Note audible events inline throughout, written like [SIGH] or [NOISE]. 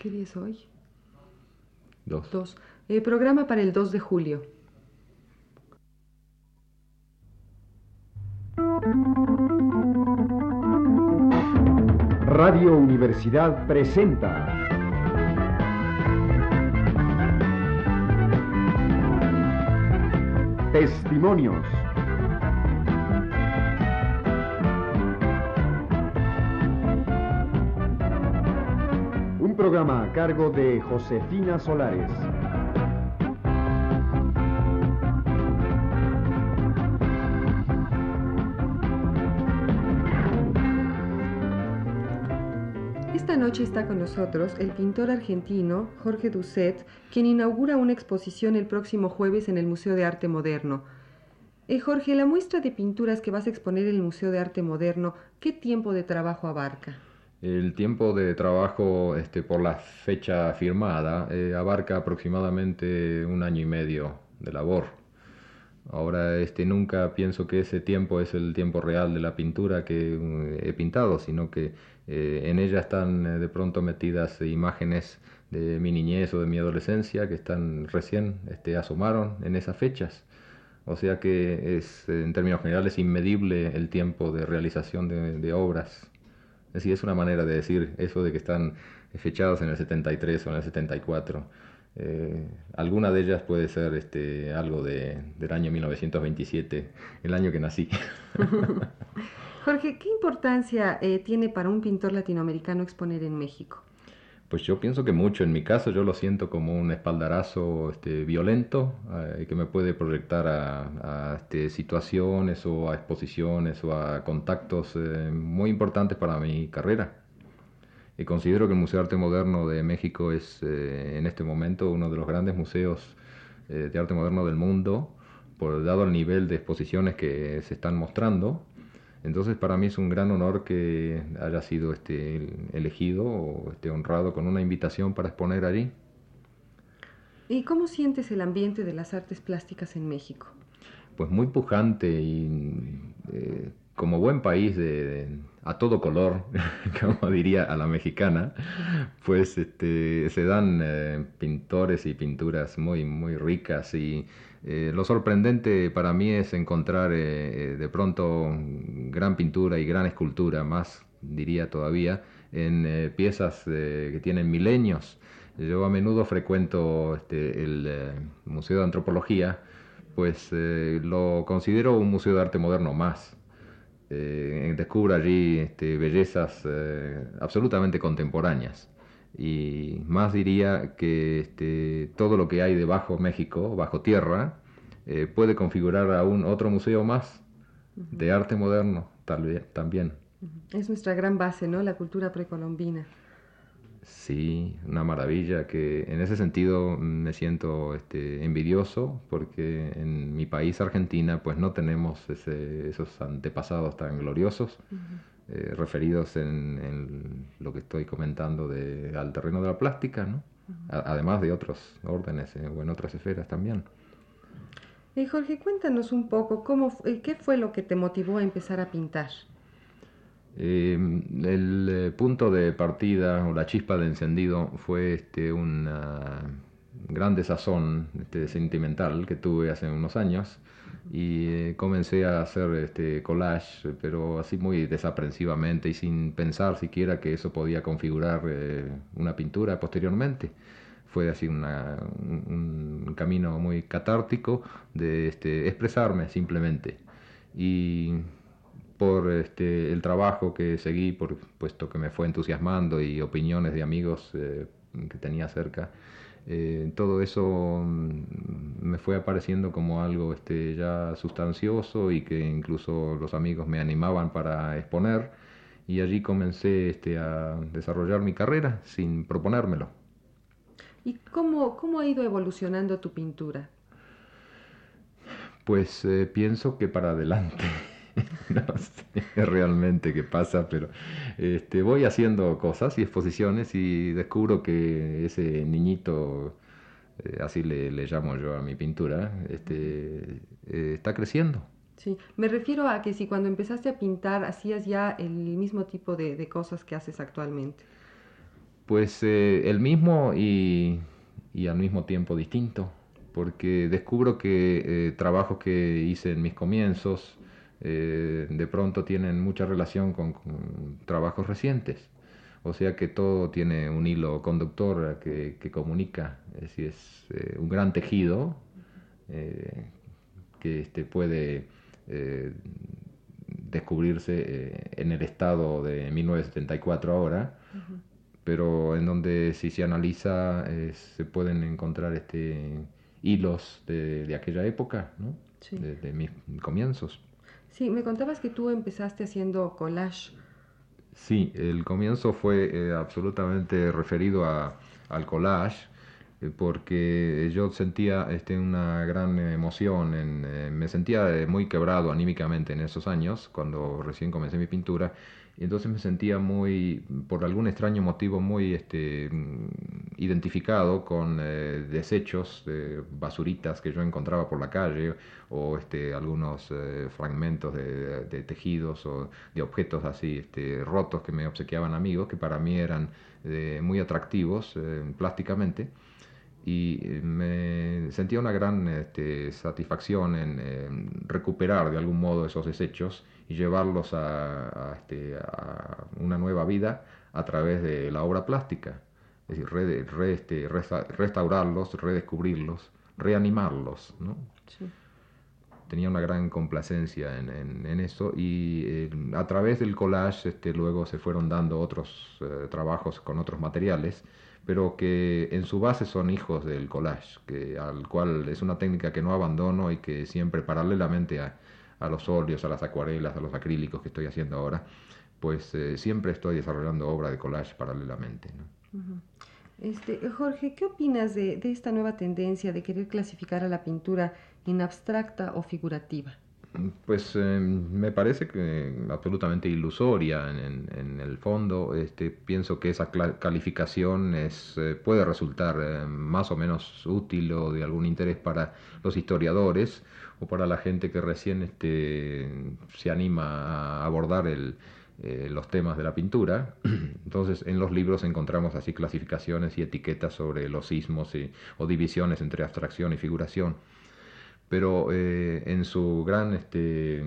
¿Qué día es hoy? Dos. Dos. Eh, programa para el 2 de julio. Radio Universidad presenta Testimonios. Programa a cargo de Josefina Solares. Esta noche está con nosotros el pintor argentino Jorge Ducet, quien inaugura una exposición el próximo jueves en el Museo de Arte Moderno. Eh, Jorge, la muestra de pinturas que vas a exponer en el Museo de Arte Moderno, ¿qué tiempo de trabajo abarca? El tiempo de trabajo este, por la fecha firmada eh, abarca aproximadamente un año y medio de labor. Ahora, este, nunca pienso que ese tiempo es el tiempo real de la pintura que eh, he pintado, sino que eh, en ella están de pronto metidas imágenes de mi niñez o de mi adolescencia que están recién este, asomaron en esas fechas. O sea que es, en términos generales, inmedible el tiempo de realización de obras. Es es una manera de decir eso de que están fechados en el 73 o en el 74. Eh, alguna de ellas puede ser este, algo de, del año 1927, el año que nací. [LAUGHS] Jorge, ¿qué importancia eh, tiene para un pintor latinoamericano exponer en México? Pues yo pienso que mucho. En mi caso yo lo siento como un espaldarazo este, violento eh, que me puede proyectar a, este, situaciones o a exposiciones o a contactos eh, muy importantes para mi carrera. Y considero que el Museo de Arte Moderno de México es eh, en este momento uno de los grandes museos de arte moderno del mundo, por, dado el nivel de exposiciones que se están mostrando. Entonces para mí es un gran honor que haya sido este, elegido o este, honrado con una invitación para exponer allí. ¿Y cómo sientes el ambiente de las artes plásticas en México? Pues muy pujante y eh, como buen país de, de, a todo color, [LAUGHS] como diría a la mexicana, pues este, se dan eh, pintores y pinturas muy, muy ricas y eh, lo sorprendente para mí es encontrar eh, de pronto gran pintura y gran escultura, más diría todavía, en eh, piezas que tienen milenios. Yo a menudo frecuento este, el Museo de Antropología, pues lo considero un museo de arte moderno más eh, descubro allí este, bellezas eh, absolutamente contemporáneas. Y más diría que este, todo lo que hay debajo México, bajo tierra, eh, puede configurar aún otro museo más uh -huh. de arte moderno tal vez, también. Uh -huh. Es nuestra gran base, ¿no? La cultura precolombina. Sí, una maravilla que en ese sentido me siento este, envidioso porque en mi país, Argentina, pues no tenemos ese, esos antepasados tan gloriosos uh -huh. Eh, referidos en, en, lo que estoy comentando de, al terreno de la plástica, ¿no? -huh. además de otros órdenes eh, o en otras esferas también. Eh, Jorge, cuéntanos un poco, cómo, ¿qué fue lo que te motivó a empezar a pintar? Eh, el eh, punto de partida o la chispa de encendido fue este, una gran desazón este, sentimental que tuve hace unos años y eh, comencé a hacer este collage, pero así muy desaprensivamente y sin pensar siquiera que eso podía configurar eh, una pintura posteriormente. Fue así un, camino muy catártico de este, expresarme simplemente. Y por este, el trabajo que seguí, por puesto que me fue entusiasmando y opiniones de amigos eh, que tenía cerca, eh, todo eso me fue apareciendo como algo este, ya sustancioso y que incluso los amigos me animaban para exponer y allí comencé este, a desarrollar mi carrera sin proponérmelo. ¿Y cómo, cómo ha ido evolucionando tu pintura? Pues eh, pienso que para adelante. [LAUGHS] no sé [LAUGHS] realmente qué pasa, pero este, voy haciendo cosas y exposiciones y descubro que ese niñito, eh, así le, le, llamo yo a mi pintura, este, eh, está creciendo. Sí, me refiero a que si cuando empezaste a pintar hacías ya el mismo tipo de, de cosas que haces actualmente. Pues el mismo y, y, al mismo tiempo distinto, porque descubro que trabajos que hice en mis comienzos de pronto tienen mucha relación con trabajos recientes o sea que todo tiene un hilo conductor que, comunica, es es eh, un gran tejido eh, que este, puede eh, descubrirse en el estado de 1974 ahora, pero en donde si se analiza se pueden encontrar este, hilos de, aquella época, ¿no? de mis comienzos. Sí, me contabas que tú empezaste haciendo collage. Sí, el comienzo fue eh, absolutamente referido a, al collage, porque yo sentía este, una gran emoción, eh, me sentía muy quebrado anímicamente en esos años, cuando recién comencé mi pintura, y entonces me sentía muy, por algún extraño motivo, muy este, identificado con eh, desechos, de basuritas que yo encontraba por la calle, o este, algunos eh, fragmentos de, tejidos o de objetos así este, rotos que me obsequiaban amigos, que para mí eran eh, muy atractivos plásticamente y me sentía una gran este, satisfacción en, recuperar de algún modo esos desechos y llevarlos a, este, a, una nueva vida a través de la obra plástica. Es decir, este, restaurarlos, redescubrirlos, reanimarlos. ¿no? Tenía una gran complacencia en, en, eso y eh, a través del collage este, luego se fueron dando otros eh, trabajos con otros materiales pero que en su base son hijos del collage, que, al cual es una técnica que no abandono y que siempre paralelamente a, a los óleos, a las acuarelas, a los acrílicos que estoy haciendo ahora, pues eh, siempre estoy desarrollando obra de collage paralelamente. Este, Jorge, ¿qué opinas de, de esta nueva tendencia de querer clasificar a la pintura en abstracta o figurativa? Pues em, me parece que absolutamente ilusoria en, el fondo. Este, pienso que esa calificación es, eh, puede resultar eh, más o menos útil o de algún interés para los historiadores o para la gente que recién este, se anima a abordar eh, los temas de la pintura. [CLEARS THROAT] Entonces, en los libros encontramos así clasificaciones y etiquetas sobre los sismos o divisiones entre abstracción y figuración pero eh, en su gran este,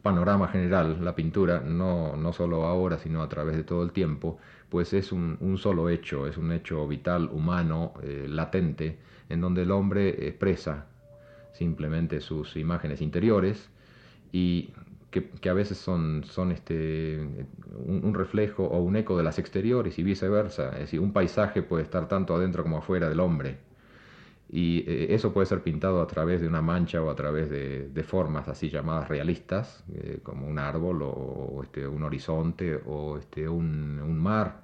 panorama general, la pintura, no, no solo ahora, sino a través de todo el tiempo, pues es un, solo hecho, es un hecho vital, humano, eh, latente, en donde el hombre expresa simplemente sus imágenes interiores y que, que a veces son, son este, un, un, reflejo o un eco de las exteriores y viceversa. Es decir, un paisaje puede estar tanto adentro como afuera del hombre y eh, eso puede ser pintado a través de una mancha o a través de, formas así llamadas realistas, eh, como un árbol o, este, un horizonte o este, un, mar.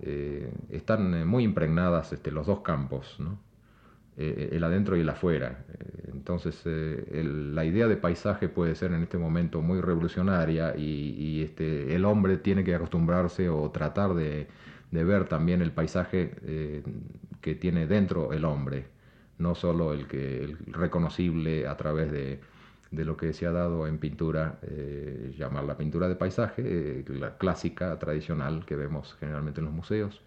Eh, están muy impregnadas este, los dos campos, ¿no? el adentro y el afuera. entonces, la idea de paisaje puede ser en este momento muy revolucionaria y, este, el hombre tiene que acostumbrarse o tratar de, ver también el paisaje eh, que tiene dentro el hombre, no solo el, que, el reconocible a través de, de, lo que se ha dado en pintura, eh, llamar la pintura de paisaje, eh, la clásica, tradicional que vemos generalmente en los museos.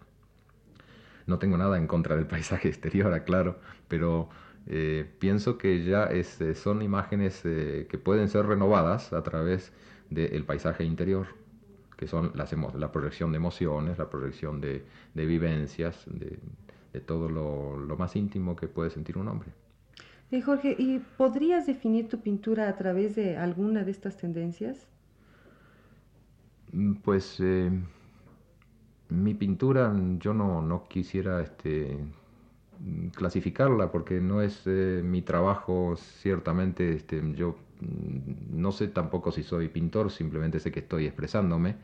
No tengo nada en contra del paisaje [LAUGHS] exterior, aclaro, pero pienso que ya es, son imágenes que pueden ser renovadas a través del paisaje interior que son las la proyección de emociones, la proyección de, de vivencias, de, de todo lo, lo, más íntimo que puede sentir un hombre. Eh, Jorge, ¿y podrías definir tu pintura a través de alguna de estas tendencias? Mm, pues eh, mi pintura yo no, no quisiera este, clasificarla porque no es eh, mi trabajo ciertamente este, yo no sé tampoco si soy pintor, simplemente sé que estoy expresándome.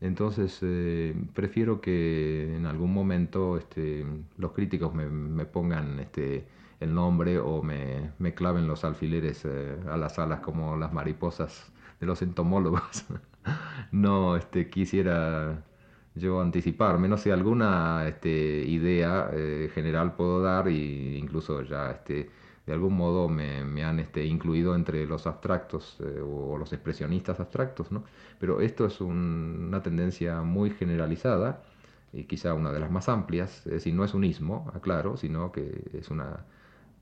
Entonces eh, prefiero que en algún momento este, los críticos me, pongan este, el nombre o me, claven los alfileres eh, a las alas como las mariposas de los entomólogos. [LAUGHS] no este, quisiera yo anticiparme, no sé, alguna este, idea eh, general puedo dar e incluso ya este, de algún modo me, me han este, incluido entre los abstractos eh, o los expresionistas abstractos, ¿no? Pero esto es un, una tendencia muy generalizada y quizá una de las más amplias, es decir, no es un ismo, aclaro, sino que es una,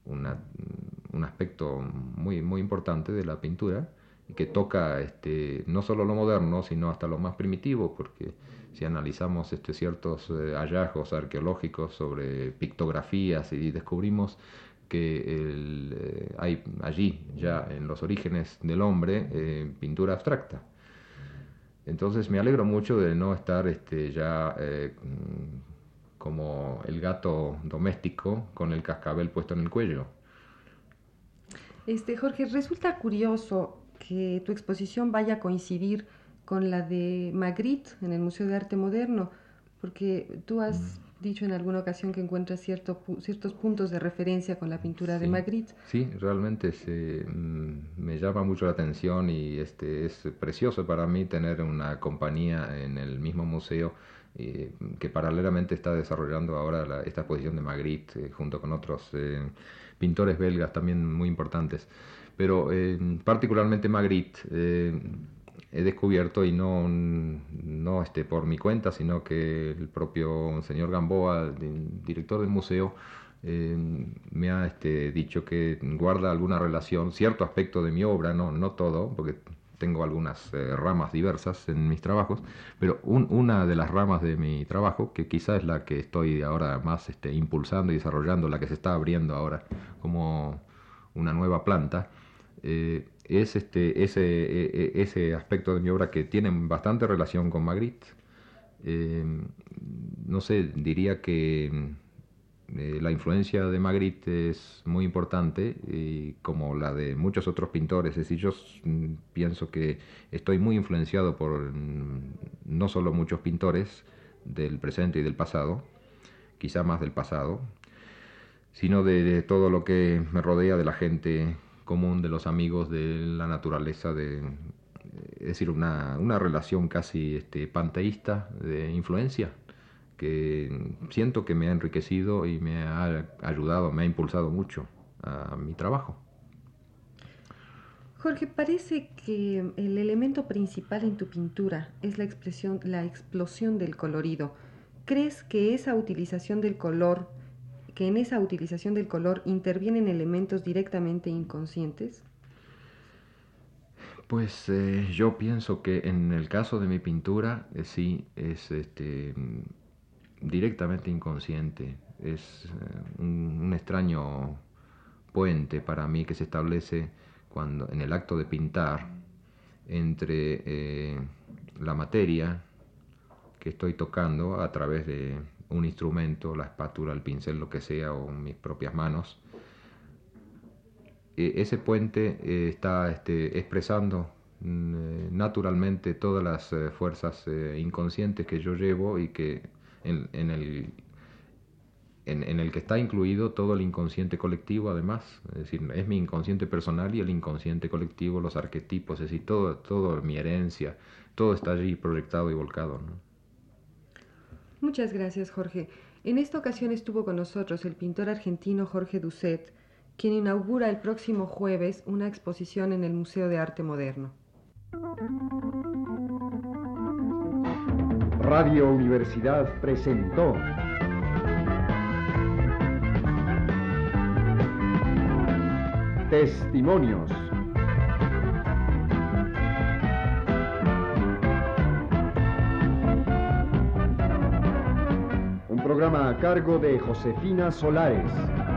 un aspecto muy, muy importante de la pintura que toca este, no solo lo moderno, sino hasta lo más primitivo, porque si analizamos este, ciertos eh, hallazgos arqueológicos sobre pictografías y descubrimos que eh, hay allí, ya en los orígenes del hombre, eh, pintura abstracta. Entonces me alegro mucho de no estar este, ya como el gato doméstico con el cascabel puesto en el cuello. Este, Jorge, resulta curioso que tu exposición vaya a coincidir con la de Magritte en el Museo de Arte Moderno, porque tú has. Dicho en alguna ocasión que encuentras cierto, ciertos puntos de referencia con la pintura de Magritte. Sí, realmente se, mm, me llama mucho la atención y este, es precioso para mí tener una compañía en el mismo museo eh, que paralelamente está desarrollando ahora esta exposición de Magritte eh, junto con otros eh, pintores belgas también muy importantes. Pero particularmente Magritte he descubierto, y no, no este, por mi cuenta, sino que el propio señor Gamboa, director del museo, eh, me ha este, dicho que guarda alguna relación, cierto aspecto de mi obra, no, no todo, porque tengo algunas eh, ramas diversas en mis trabajos, pero una de las ramas de mi trabajo, que quizás es la que estoy ahora más este, impulsando y desarrollando, la que se está abriendo ahora como una nueva planta, eh, es este, ese, e, e, ese aspecto de mi obra que tiene bastante relación con Magritte. Eh, no sé, diría que eh, la influencia de Magritte es muy importante, y como la de muchos otros pintores. Es decir, yo pienso que estoy muy influenciado por mm, no solo muchos pintores del presente y del pasado, quizá más del pasado, sino de todo lo que me rodea de la gente común de los amigos de la naturaleza, de, es decir, una, una relación casi este, panteísta de influencia que siento que me ha enriquecido y me ha ayudado, me ha impulsado mucho a mi trabajo. Jorge, parece que el elemento principal en tu pintura es la expresión, la explosión del colorido. ¿Crees que esa utilización del color que en esa utilización del color intervienen elementos directamente inconscientes? Pues eh, yo pienso que en el caso de mi pintura eh, sí es este, directamente inconsciente. Es eh, un, extraño puente para mí que se establece cuando en el acto de pintar entre la materia que estoy tocando a través de un instrumento, la espátula, el pincel, lo que sea, o mis propias manos. E, ese puente eh, está este, expresando mm, eh, naturalmente todas las eh, fuerzas inconscientes que yo llevo y que en, el, en, el que está incluido todo el inconsciente colectivo además, es decir, es mi inconsciente personal y el inconsciente colectivo, los arquetipos, es decir, todo, todo mi herencia, todo está allí proyectado y volcado. Muchas gracias, Jorge. En esta ocasión estuvo con nosotros el pintor argentino Jorge Ducet, quien inaugura el próximo jueves una exposición en el Museo de Arte Moderno. Radio Universidad presentó Testimonios programa a cargo de Josefina Solares.